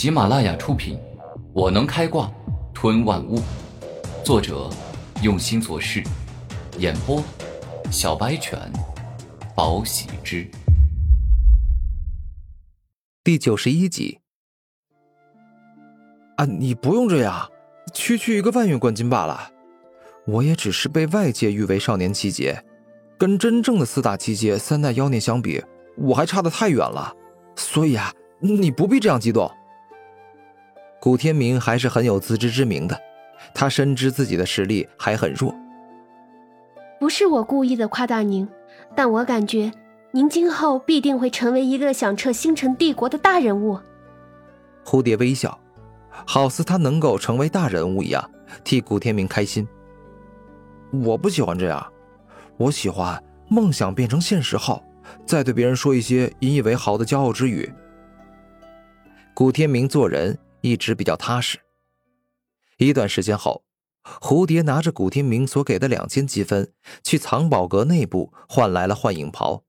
喜马拉雅出品，《我能开挂吞万物》，作者用心做事，演播小白犬，宝喜之，第九十一集。啊，你不用这样，区区一个万元冠军罢了。我也只是被外界誉为少年七杰，跟真正的四大七杰三代妖孽相比，我还差得太远了。所以啊，你不必这样激动。古天明还是很有自知之明的，他深知自己的实力还很弱。不是我故意的夸大您，但我感觉您今后必定会成为一个响彻星辰帝国的大人物。蝴蝶微笑。好似他能够成为大人物一样，替古天明开心。我不喜欢这样，我喜欢梦想变成现实后，再对别人说一些引以为豪的骄傲之语。古天明做人一直比较踏实。一段时间后，蝴蝶拿着古天明所给的两千积分，去藏宝阁内部换来了幻影袍，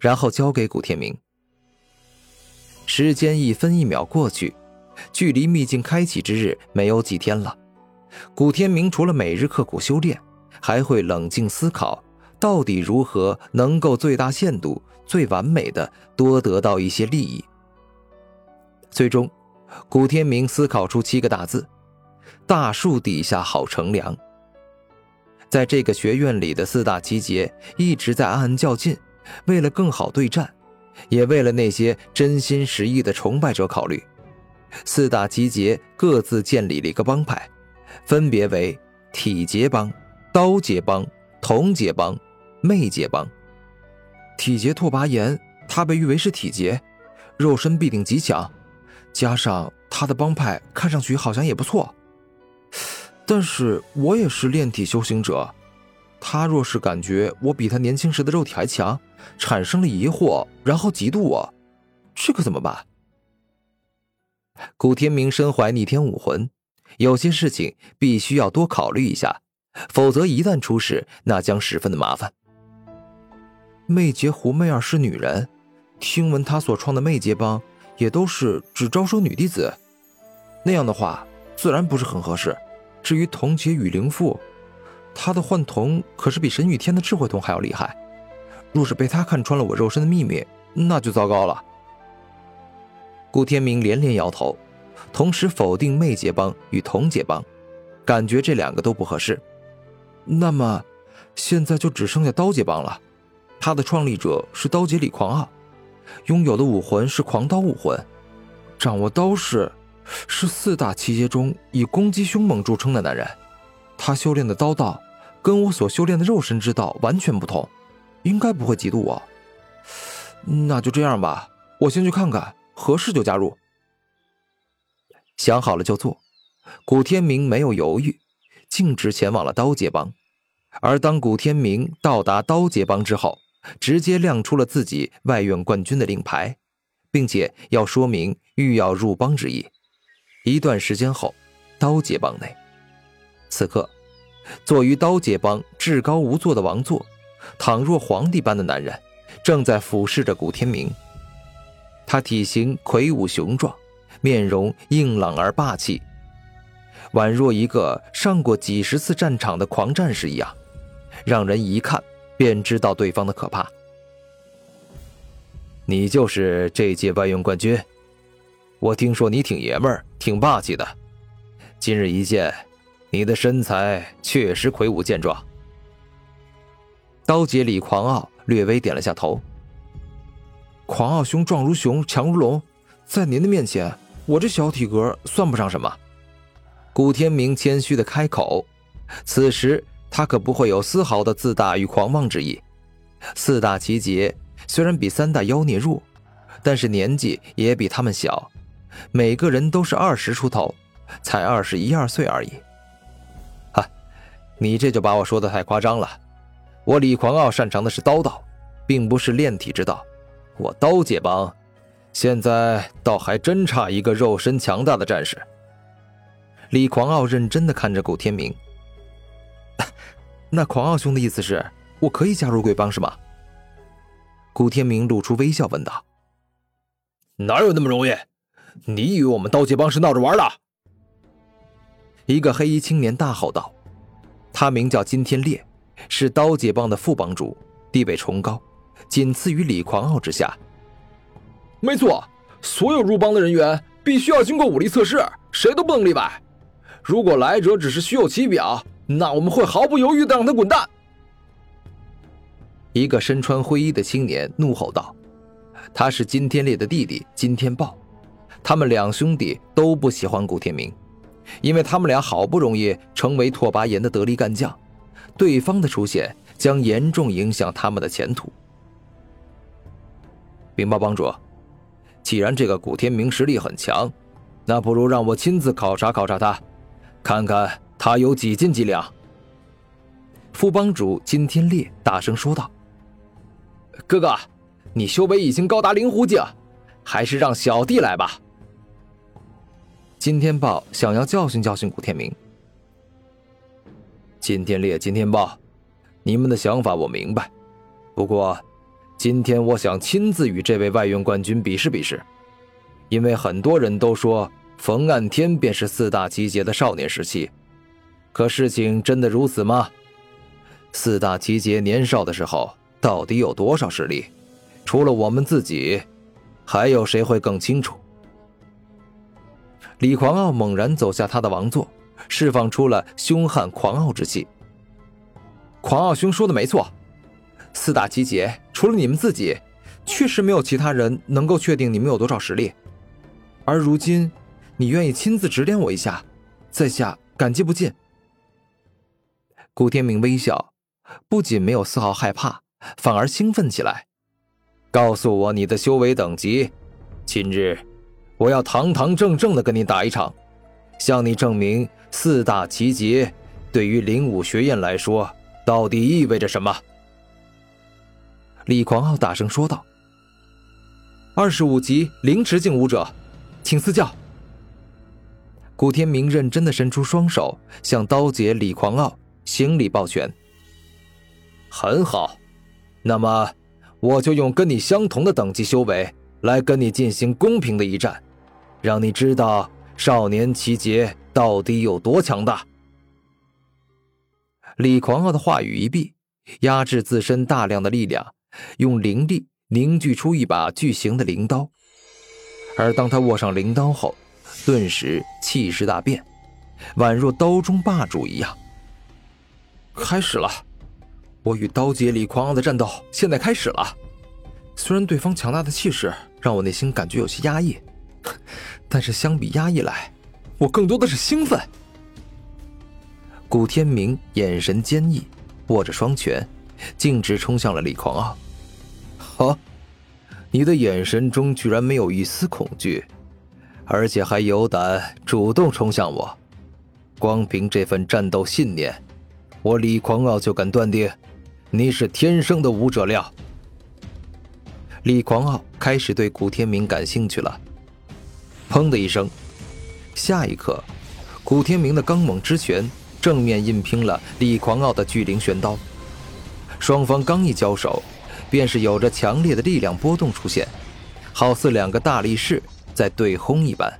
然后交给古天明。时间一分一秒过去。距离秘境开启之日没有几天了，古天明除了每日刻苦修炼，还会冷静思考，到底如何能够最大限度、最完美的多得到一些利益。最终，古天明思考出七个大字：“大树底下好乘凉。”在这个学院里的四大奇杰一直在暗暗较劲，为了更好对战，也为了那些真心实意的崇拜者考虑。四大集结各自建立了一个帮派，分别为体劫帮、刀劫帮、铜劫帮、魅劫帮。体劫拓跋炎，他被誉为是体劫，肉身必定极强，加上他的帮派看上去好像也不错。但是我也是炼体修行者，他若是感觉我比他年轻时的肉体还强，产生了疑惑，然后嫉妒我，这可怎么办？古天明身怀逆天武魂，有些事情必须要多考虑一下，否则一旦出事，那将十分的麻烦。魅劫胡媚儿是女人，听闻她所创的魅劫帮也都是只招收女弟子，那样的话自然不是很合适。至于童姐与灵父，她的幻瞳可是比神与天的智慧瞳还要厉害，若是被她看穿了我肉身的秘密，那就糟糕了。顾天明连连摇头，同时否定魅姐帮与童姐帮，感觉这两个都不合适。那么，现在就只剩下刀姐帮了。他的创立者是刀姐李狂傲，拥有的武魂是狂刀武魂，掌握刀式，是四大奇杰中以攻击凶猛著称的男人。他修炼的刀道跟我所修炼的肉身之道完全不同，应该不会嫉妒我。那就这样吧，我先去看看。合适就加入。想好了就做。古天明没有犹豫，径直前往了刀界帮。而当古天明到达刀界帮之后，直接亮出了自己外院冠军的令牌，并且要说明欲要入帮之意。一段时间后，刀界帮内，此刻坐于刀界帮至高无座的王座，倘若皇帝般的男人，正在俯视着古天明。他体型魁梧雄壮，面容硬朗而霸气，宛若一个上过几十次战场的狂战士一样，让人一看便知道对方的可怕。你就是这届外院冠军，我听说你挺爷们儿，挺霸气的。今日一见，你的身材确实魁梧健壮。刀姐李狂傲略微点了下头。狂傲兄壮如熊，强如龙，在您的面前，我这小体格算不上什么。古天明谦虚的开口，此时他可不会有丝毫的自大与狂妄之意。四大奇杰虽然比三大妖孽弱，但是年纪也比他们小，每个人都是二十出头，才二十一二岁而已。哈，你这就把我说的太夸张了。我李狂傲擅长的是刀道，并不是炼体之道。我刀界帮，现在倒还真差一个肉身强大的战士。李狂傲认真的看着古天明。那狂傲兄的意思是，我可以加入贵帮是吗？古天明露出微笑问道。哪有那么容易？你以为我们刀剑帮是闹着玩的？一个黑衣青年大吼道：“他名叫金天烈，是刀界帮的副帮主，地位崇高，仅次于李狂傲之下。没错，所有入帮的人员必须要经过武力测试，谁都不能例外。如果来者只是虚有其表，那我们会毫不犹豫的让他滚蛋。”一个身穿灰衣的青年怒吼道：“他是金天烈的弟弟金天豹，他们两兄弟都不喜欢古天明。”因为他们俩好不容易成为拓跋炎的得力干将，对方的出现将严重影响他们的前途。禀报帮主，既然这个古天明实力很强，那不如让我亲自考察考察他，看看他有几斤几两。副帮主金天烈大声说道：“哥哥，你修为已经高达灵狐境，还是让小弟来吧。”金天豹想要教训教训古天明。金天烈、金天豹，你们的想法我明白，不过，今天我想亲自与这位外院冠军比试比试，因为很多人都说冯岸天便是四大奇杰的少年时期，可事情真的如此吗？四大奇杰年少的时候到底有多少实力？除了我们自己，还有谁会更清楚？李狂傲猛然走下他的王座，释放出了凶悍狂傲之气。狂傲兄说的没错，四大奇杰除了你们自己，确实没有其他人能够确定你们有多少实力。而如今，你愿意亲自指点我一下，在下感激不尽。古天明微笑，不仅没有丝毫害怕，反而兴奋起来。告诉我你的修为等级，今日。我要堂堂正正的跟你打一场，向你证明四大奇杰对于灵武学院来说到底意味着什么。李狂傲大声说道：“二十五级灵池境武者，请赐教。”古天明认真的伸出双手，向刀姐李狂傲行礼抱拳。很好，那么我就用跟你相同的等级修为来跟你进行公平的一战。让你知道少年奇杰到底有多强大。李狂傲的话语一毕，压制自身大量的力量，用灵力凝聚出一把巨型的灵刀。而当他握上灵刀后，顿时气势大变，宛若刀中霸主一样。开始了，我与刀姐李狂傲的战斗现在开始了。虽然对方强大的气势让我内心感觉有些压抑。但是相比压抑来，我更多的是兴奋。古天明眼神坚毅，握着双拳，径直冲向了李狂傲。哈，你的眼神中居然没有一丝恐惧，而且还有胆主动冲向我。光凭这份战斗信念，我李狂傲就敢断定，你是天生的武者料。李狂傲开始对古天明感兴趣了。砰的一声，下一刻，古天明的刚猛之拳正面硬拼了李狂傲的巨灵玄刀。双方刚一交手，便是有着强烈的力量波动出现，好似两个大力士在对轰一般。